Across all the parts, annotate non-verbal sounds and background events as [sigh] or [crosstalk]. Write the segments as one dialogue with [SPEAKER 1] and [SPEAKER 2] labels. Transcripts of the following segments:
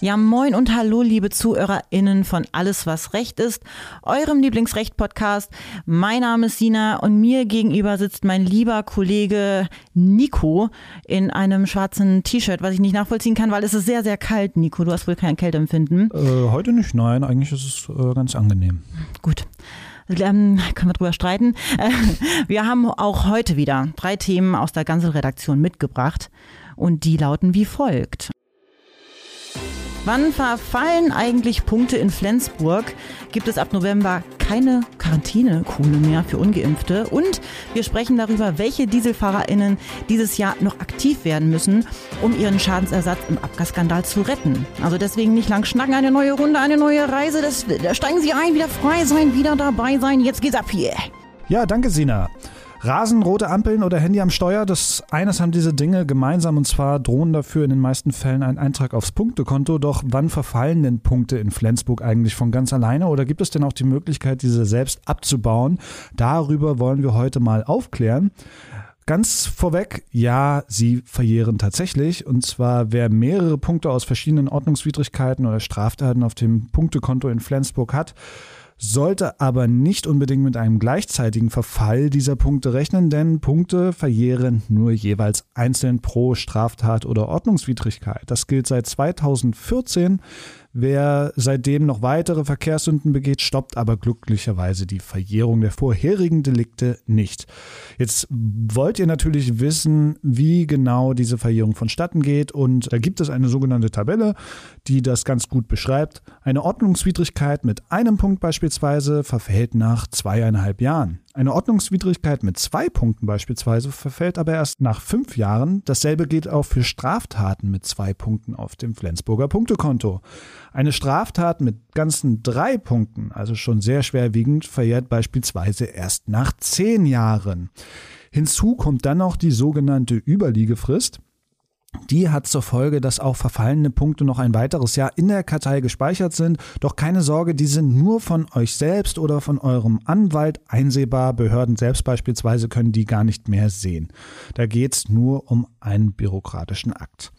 [SPEAKER 1] Ja, moin und hallo, liebe ZuhörerInnen von Alles, was Recht ist, eurem Lieblingsrecht-Podcast. Mein Name ist Sina und mir gegenüber sitzt mein lieber Kollege Nico in einem schwarzen T-Shirt, was ich nicht nachvollziehen kann, weil es ist sehr, sehr kalt, Nico. Du hast wohl kein Kälteempfinden.
[SPEAKER 2] Äh, heute nicht, nein. Eigentlich ist es äh, ganz angenehm.
[SPEAKER 1] Gut. Ähm, können wir drüber streiten. Äh, wir haben auch heute wieder drei Themen aus der ganzen Redaktion mitgebracht und die lauten wie folgt. Wann verfallen eigentlich Punkte in Flensburg? Gibt es ab November keine Quarantänekohle mehr für Ungeimpfte? Und wir sprechen darüber, welche DieselfahrerInnen dieses Jahr noch aktiv werden müssen, um ihren Schadensersatz im Abgasskandal zu retten. Also deswegen nicht lang schnacken, eine neue Runde, eine neue Reise. Das, da steigen Sie ein, wieder frei sein, wieder dabei sein. Jetzt geht's ab hier.
[SPEAKER 2] Ja, danke, Sina. Rasen, rote Ampeln oder Handy am Steuer, das eines haben diese Dinge gemeinsam und zwar drohen dafür in den meisten Fällen ein Eintrag aufs Punktekonto. Doch wann verfallen denn Punkte in Flensburg eigentlich von ganz alleine oder gibt es denn auch die Möglichkeit, diese selbst abzubauen? Darüber wollen wir heute mal aufklären. Ganz vorweg, ja, sie verjähren tatsächlich. Und zwar, wer mehrere Punkte aus verschiedenen Ordnungswidrigkeiten oder Straftaten auf dem Punktekonto in Flensburg hat, sollte aber nicht unbedingt mit einem gleichzeitigen Verfall dieser Punkte rechnen, denn Punkte verjähren nur jeweils einzeln pro Straftat oder Ordnungswidrigkeit. Das gilt seit 2014. Wer seitdem noch weitere Verkehrssünden begeht, stoppt aber glücklicherweise die Verjährung der vorherigen Delikte nicht. Jetzt wollt ihr natürlich wissen, wie genau diese Verjährung vonstatten geht und da gibt es eine sogenannte Tabelle, die das ganz gut beschreibt. Eine Ordnungswidrigkeit mit einem Punkt beispielsweise verfällt nach zweieinhalb Jahren. Eine Ordnungswidrigkeit mit zwei Punkten beispielsweise verfällt aber erst nach fünf Jahren. Dasselbe gilt auch für Straftaten mit zwei Punkten auf dem Flensburger Punktekonto. Eine Straftat mit ganzen drei Punkten, also schon sehr schwerwiegend, verjährt beispielsweise erst nach zehn Jahren. Hinzu kommt dann noch die sogenannte Überliegefrist. Die hat zur Folge, dass auch verfallene Punkte noch ein weiteres Jahr in der Kartei gespeichert sind. Doch keine Sorge, die sind nur von euch selbst oder von eurem Anwalt einsehbar. Behörden selbst beispielsweise können die gar nicht mehr sehen. Da geht's nur um einen bürokratischen Akt.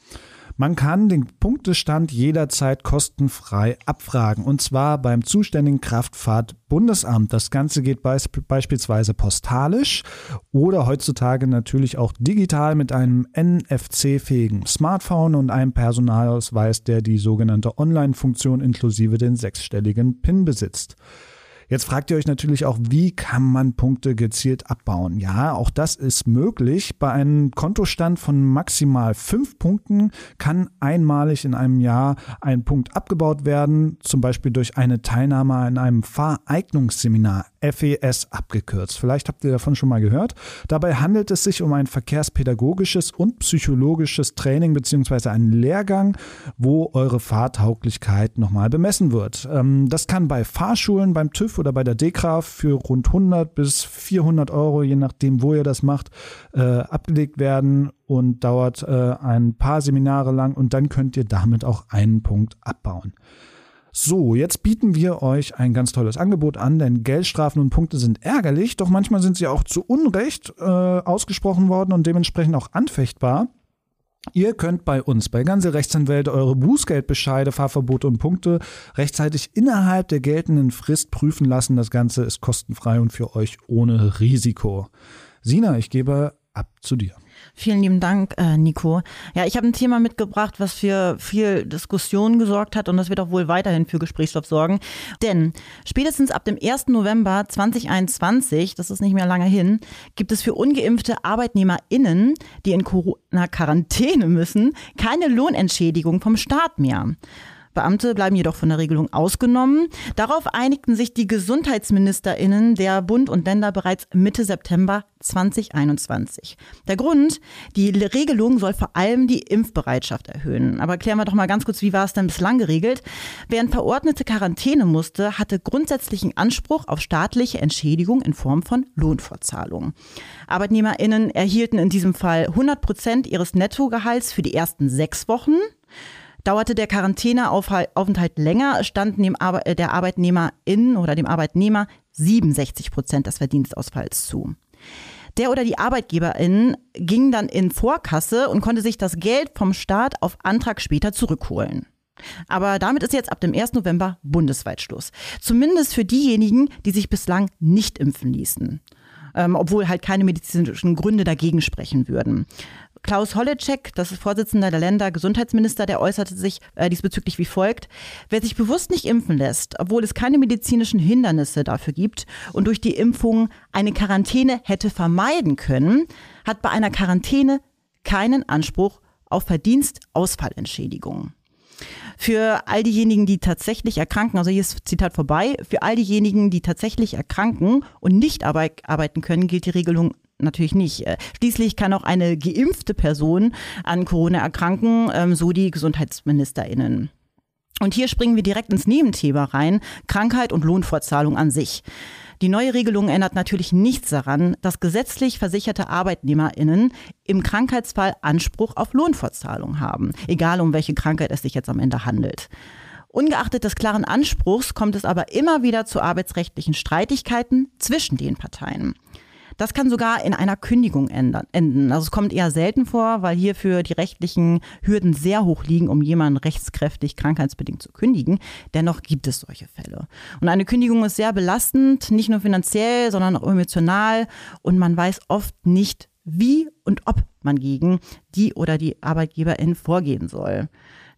[SPEAKER 2] Man kann den Punktestand jederzeit kostenfrei abfragen und zwar beim zuständigen Kraftfahrtbundesamt. Das Ganze geht beisp beispielsweise postalisch oder heutzutage natürlich auch digital mit einem NFC-fähigen Smartphone und einem Personalausweis, der die sogenannte Online-Funktion inklusive den sechsstelligen PIN besitzt. Jetzt fragt ihr euch natürlich auch, wie kann man Punkte gezielt abbauen? Ja, auch das ist möglich. Bei einem Kontostand von maximal fünf Punkten kann einmalig in einem Jahr ein Punkt abgebaut werden, zum Beispiel durch eine Teilnahme an einem Fahreignungsseminar, FES abgekürzt. Vielleicht habt ihr davon schon mal gehört. Dabei handelt es sich um ein verkehrspädagogisches und psychologisches Training bzw. einen Lehrgang, wo eure Fahrtauglichkeit nochmal bemessen wird. Ähm, das kann bei Fahrschulen, beim TÜV oder bei der DEKRA für rund 100 bis 400 Euro, je nachdem, wo ihr das macht, äh, abgelegt werden und dauert äh, ein paar Seminare lang und dann könnt ihr damit auch einen Punkt abbauen. So, jetzt bieten wir euch ein ganz tolles Angebot an, denn Geldstrafen und Punkte sind ärgerlich, doch manchmal sind sie auch zu Unrecht äh, ausgesprochen worden und dementsprechend auch anfechtbar. Ihr könnt bei uns, bei ganze Rechtsanwälte, eure Bußgeldbescheide, Fahrverbote und Punkte rechtzeitig innerhalb der geltenden Frist prüfen lassen. Das Ganze ist kostenfrei und für euch ohne Risiko. Sina, ich gebe ab zu dir.
[SPEAKER 1] Vielen lieben Dank, äh, Nico. Ja, ich habe ein Thema mitgebracht, was für viel Diskussion gesorgt hat und das wird auch wohl weiterhin für Gesprächsstoff sorgen. Denn spätestens ab dem 1. November 2021, das ist nicht mehr lange hin, gibt es für ungeimpfte ArbeitnehmerInnen, die in Corona-Quarantäne müssen, keine Lohnentschädigung vom Staat mehr. Beamte bleiben jedoch von der Regelung ausgenommen. Darauf einigten sich die GesundheitsministerInnen der Bund und Länder bereits Mitte September 2021. Der Grund, die Regelung soll vor allem die Impfbereitschaft erhöhen. Aber klären wir doch mal ganz kurz, wie war es denn bislang geregelt? Wer in verordnete Quarantäne musste, hatte grundsätzlichen Anspruch auf staatliche Entschädigung in Form von Lohnfortzahlung. ArbeitnehmerInnen erhielten in diesem Fall 100 Prozent ihres Nettogehalts für die ersten sechs Wochen Dauerte der Quarantäneaufenthalt länger, standen dem Arbe der Arbeitnehmerin oder dem Arbeitnehmer 67 Prozent des Verdienstausfalls zu. Der oder die Arbeitgeberin ging dann in Vorkasse und konnte sich das Geld vom Staat auf Antrag später zurückholen. Aber damit ist jetzt ab dem 1. November bundesweit Schluss. Zumindest für diejenigen, die sich bislang nicht impfen ließen. Ähm, obwohl halt keine medizinischen Gründe dagegen sprechen würden. Klaus Holleczek, das ist Vorsitzender der Ländergesundheitsminister, der äußerte sich äh, diesbezüglich wie folgt. Wer sich bewusst nicht impfen lässt, obwohl es keine medizinischen Hindernisse dafür gibt und durch die Impfung eine Quarantäne hätte vermeiden können, hat bei einer Quarantäne keinen Anspruch auf Verdienstausfallentschädigung. Für all diejenigen, die tatsächlich erkranken, also hier ist Zitat vorbei, für all diejenigen, die tatsächlich erkranken und nicht arbeiten können, gilt die Regelung natürlich nicht. Äh, schließlich kann auch eine geimpfte Person an Corona erkranken, ähm, so die GesundheitsministerInnen. Und hier springen wir direkt ins Nebenthema rein, Krankheit und Lohnfortzahlung an sich. Die neue Regelung ändert natürlich nichts daran, dass gesetzlich versicherte ArbeitnehmerInnen im Krankheitsfall Anspruch auf Lohnfortzahlung haben, egal um welche Krankheit es sich jetzt am Ende handelt. Ungeachtet des klaren Anspruchs kommt es aber immer wieder zu arbeitsrechtlichen Streitigkeiten zwischen den Parteien. Das kann sogar in einer Kündigung enden. Also es kommt eher selten vor, weil hierfür die rechtlichen Hürden sehr hoch liegen, um jemanden rechtskräftig krankheitsbedingt zu kündigen. Dennoch gibt es solche Fälle. Und eine Kündigung ist sehr belastend, nicht nur finanziell, sondern auch emotional. Und man weiß oft nicht, wie und ob man gegen die oder die Arbeitgeberin vorgehen soll.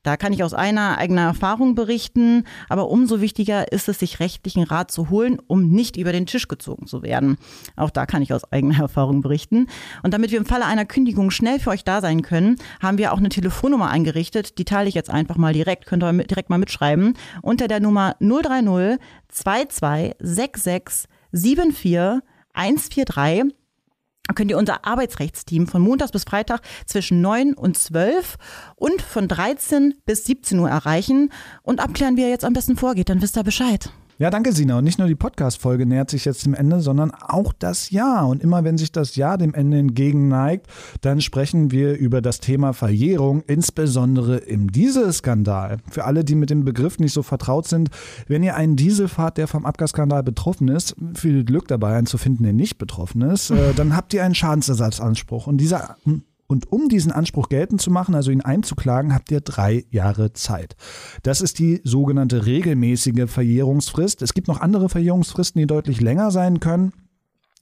[SPEAKER 1] Da kann ich aus einer eigenen Erfahrung berichten, aber umso wichtiger ist es, sich rechtlichen Rat zu holen, um nicht über den Tisch gezogen zu werden. Auch da kann ich aus eigener [laughs] Erfahrung berichten. Und damit wir im Falle einer Kündigung schnell für euch da sein können, haben wir auch eine Telefonnummer eingerichtet. Die teile ich jetzt einfach mal direkt, könnt ihr direkt mal mitschreiben. Unter der Nummer 030 2266 74 143 könnt ihr unser Arbeitsrechtsteam von Montags bis Freitag zwischen 9 und 12 und von 13 bis 17 Uhr erreichen und abklären, wie ihr jetzt am besten vorgeht. Dann wisst ihr Bescheid.
[SPEAKER 2] Ja, danke, Sina. Und nicht nur die Podcast-Folge nähert sich jetzt dem Ende, sondern auch das Jahr. Und immer wenn sich das Jahr dem Ende entgegenneigt, dann sprechen wir über das Thema Verjährung, insbesondere im Dieselskandal. Für alle, die mit dem Begriff nicht so vertraut sind, wenn ihr einen Diesel fahrt, der vom Abgasskandal betroffen ist, viel Glück dabei, einen zu finden, der nicht betroffen ist, äh, dann habt ihr einen Schadensersatzanspruch. Und dieser und um diesen Anspruch geltend zu machen, also ihn einzuklagen, habt ihr drei Jahre Zeit. Das ist die sogenannte regelmäßige Verjährungsfrist. Es gibt noch andere Verjährungsfristen, die deutlich länger sein können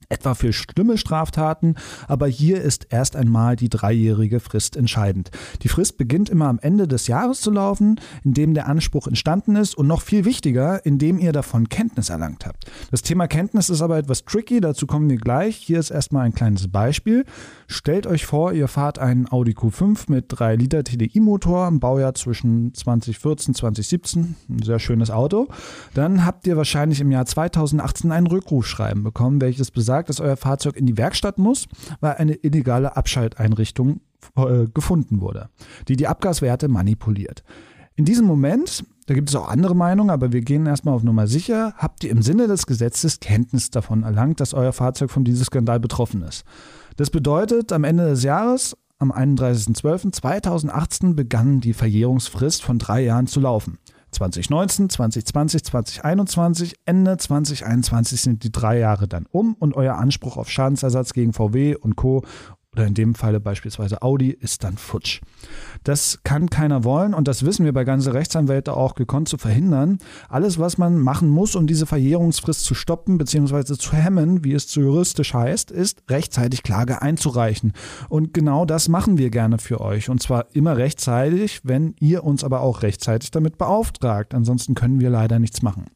[SPEAKER 2] etwa für schlimme Straftaten, aber hier ist erst einmal die dreijährige Frist entscheidend. Die Frist beginnt immer am Ende des Jahres zu laufen, in dem der Anspruch entstanden ist und noch viel wichtiger, indem ihr davon Kenntnis erlangt habt. Das Thema Kenntnis ist aber etwas tricky, dazu kommen wir gleich. Hier ist erstmal ein kleines Beispiel. Stellt euch vor, ihr fahrt einen Audi Q5 mit 3 Liter TDI-Motor im Baujahr zwischen 2014 und 2017, ein sehr schönes Auto. Dann habt ihr wahrscheinlich im Jahr 2018 ein Rückrufschreiben bekommen, welches besagt, sagt, dass euer Fahrzeug in die Werkstatt muss, weil eine illegale Abschalteinrichtung äh, gefunden wurde, die die Abgaswerte manipuliert. In diesem Moment, da gibt es auch andere Meinungen, aber wir gehen erstmal auf Nummer sicher, habt ihr im Sinne des Gesetzes Kenntnis davon erlangt, dass euer Fahrzeug von diesem Skandal betroffen ist. Das bedeutet, am Ende des Jahres, am 31.12.2018, begann die Verjährungsfrist von drei Jahren zu laufen. 2019, 2020, 2021, Ende 2021 sind die drei Jahre dann um und euer Anspruch auf Schadensersatz gegen VW und Co oder in dem Falle beispielsweise Audi, ist dann futsch. Das kann keiner wollen und das wissen wir bei ganze Rechtsanwälte auch gekonnt zu verhindern. Alles, was man machen muss, um diese Verjährungsfrist zu stoppen bzw. zu hemmen, wie es zu juristisch heißt, ist rechtzeitig Klage einzureichen. Und genau das machen wir gerne für euch und zwar immer rechtzeitig, wenn ihr uns aber auch rechtzeitig damit beauftragt. Ansonsten können wir leider nichts machen.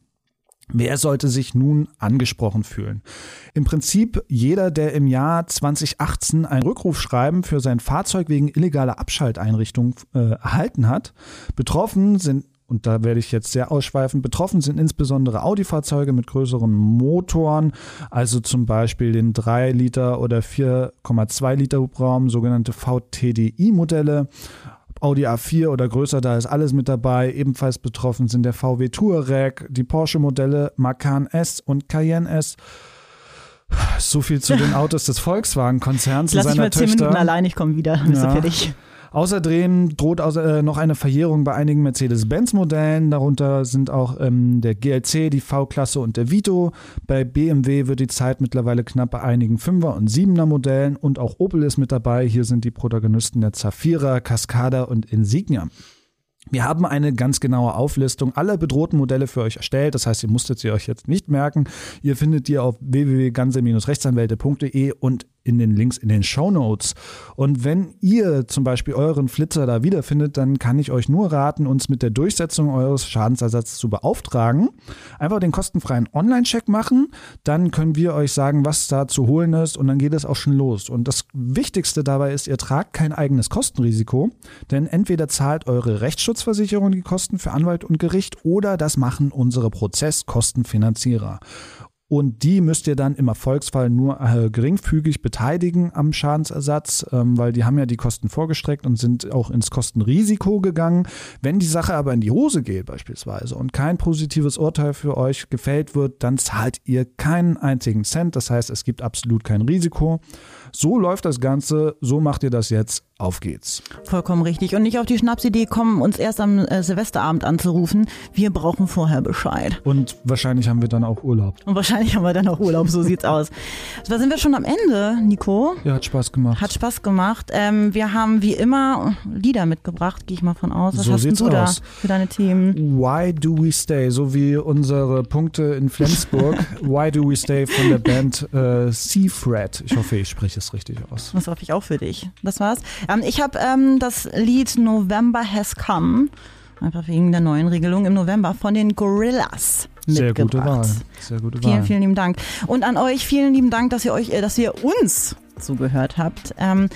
[SPEAKER 2] Wer sollte sich nun angesprochen fühlen? Im Prinzip jeder, der im Jahr 2018 ein Rückrufschreiben für sein Fahrzeug wegen illegaler Abschalteinrichtung äh, erhalten hat. Betroffen sind und da werde ich jetzt sehr ausschweifen. Betroffen sind insbesondere Audi-Fahrzeuge mit größeren Motoren, also zum Beispiel den 3 Liter oder 4,2 Liter Hubraum, sogenannte VTDI-Modelle. Audi A4 oder größer, da ist alles mit dabei. Ebenfalls betroffen sind der VW Touareg, die Porsche-Modelle Macan S und Cayenne S. So viel zu den [laughs] Autos des Volkswagen-Konzerns.
[SPEAKER 1] Lass mich mal zehn Minuten allein, ich komme wieder. Bist ja. fertig?
[SPEAKER 2] Außerdem droht äh, noch eine Verjährung bei einigen Mercedes-Benz-Modellen. Darunter sind auch ähm, der GLC, die V-Klasse und der Vito. Bei BMW wird die Zeit mittlerweile knapp bei einigen 5er und 7er Modellen und auch Opel ist mit dabei. Hier sind die Protagonisten der Zafira, Cascada und Insignia. Wir haben eine ganz genaue Auflistung aller bedrohten Modelle für euch erstellt. Das heißt, ihr musstet sie euch jetzt nicht merken. Ihr findet die auf www.ganze-rechtsanwälte.de und in den Links in den Show Notes. Und wenn ihr zum Beispiel euren Flitzer da wiederfindet, dann kann ich euch nur raten, uns mit der Durchsetzung eures Schadensersatzes zu beauftragen. Einfach den kostenfreien Online-Check machen, dann können wir euch sagen, was da zu holen ist und dann geht es auch schon los. Und das Wichtigste dabei ist, ihr tragt kein eigenes Kostenrisiko, denn entweder zahlt eure Rechtsschutzversicherung die Kosten für Anwalt und Gericht oder das machen unsere Prozesskostenfinanzierer. Und die müsst ihr dann im Erfolgsfall nur äh, geringfügig beteiligen am Schadensersatz, ähm, weil die haben ja die Kosten vorgestreckt und sind auch ins Kostenrisiko gegangen. Wenn die Sache aber in die Hose geht beispielsweise und kein positives Urteil für euch gefällt wird, dann zahlt ihr keinen einzigen Cent. Das heißt, es gibt absolut kein Risiko. So läuft das Ganze, so macht ihr das jetzt auf geht's.
[SPEAKER 1] Vollkommen richtig. Und nicht auf die Schnapsidee kommen, uns erst am äh, Silvesterabend anzurufen. Wir brauchen vorher Bescheid.
[SPEAKER 2] Und wahrscheinlich haben wir dann auch Urlaub.
[SPEAKER 1] Und wahrscheinlich haben wir dann auch Urlaub, so sieht's aus. [laughs] Da sind wir schon am Ende, Nico.
[SPEAKER 2] Ja, hat Spaß gemacht.
[SPEAKER 1] Hat Spaß gemacht. Ähm, wir haben wie immer Lieder mitgebracht, gehe ich mal von aus. Was
[SPEAKER 2] so
[SPEAKER 1] hast
[SPEAKER 2] sieht's
[SPEAKER 1] du da
[SPEAKER 2] aus.
[SPEAKER 1] für deine Themen?
[SPEAKER 2] Why Do We Stay, so wie unsere Punkte in Flensburg. [laughs] Why Do We Stay von der Band äh, Seafred. Ich hoffe, ich spreche es richtig aus.
[SPEAKER 1] Das hoffe ich auch für dich. Das war's. Ähm, ich habe ähm, das Lied November Has Come, einfach wegen der neuen Regelung im November, von den Gorillas
[SPEAKER 2] Sehr
[SPEAKER 1] mitgebracht.
[SPEAKER 2] gute Wahl. Sehr gute
[SPEAKER 1] Vielen,
[SPEAKER 2] Wahl.
[SPEAKER 1] vielen lieben Dank. Und an euch vielen lieben Dank, dass ihr euch, äh, dass ihr uns zugehört habt. Ähm,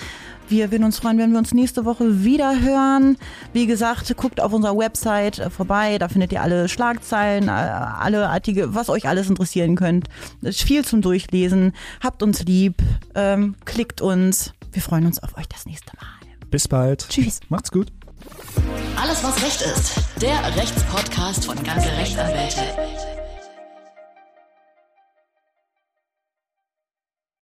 [SPEAKER 1] wir würden uns freuen, wenn wir uns nächste Woche wieder hören. Wie gesagt, guckt auf unserer Website vorbei. Da findet ihr alle Schlagzeilen, äh, alle Artikel, was euch alles interessieren könnt. Es ist viel zum Durchlesen. Habt uns lieb. Ähm, klickt uns. Wir freuen uns auf euch das nächste Mal.
[SPEAKER 2] Bis bald.
[SPEAKER 1] Tschüss.
[SPEAKER 2] Macht's gut.
[SPEAKER 3] Alles, was Recht ist. Der Rechtspodcast von ganze Rechtsanwälte.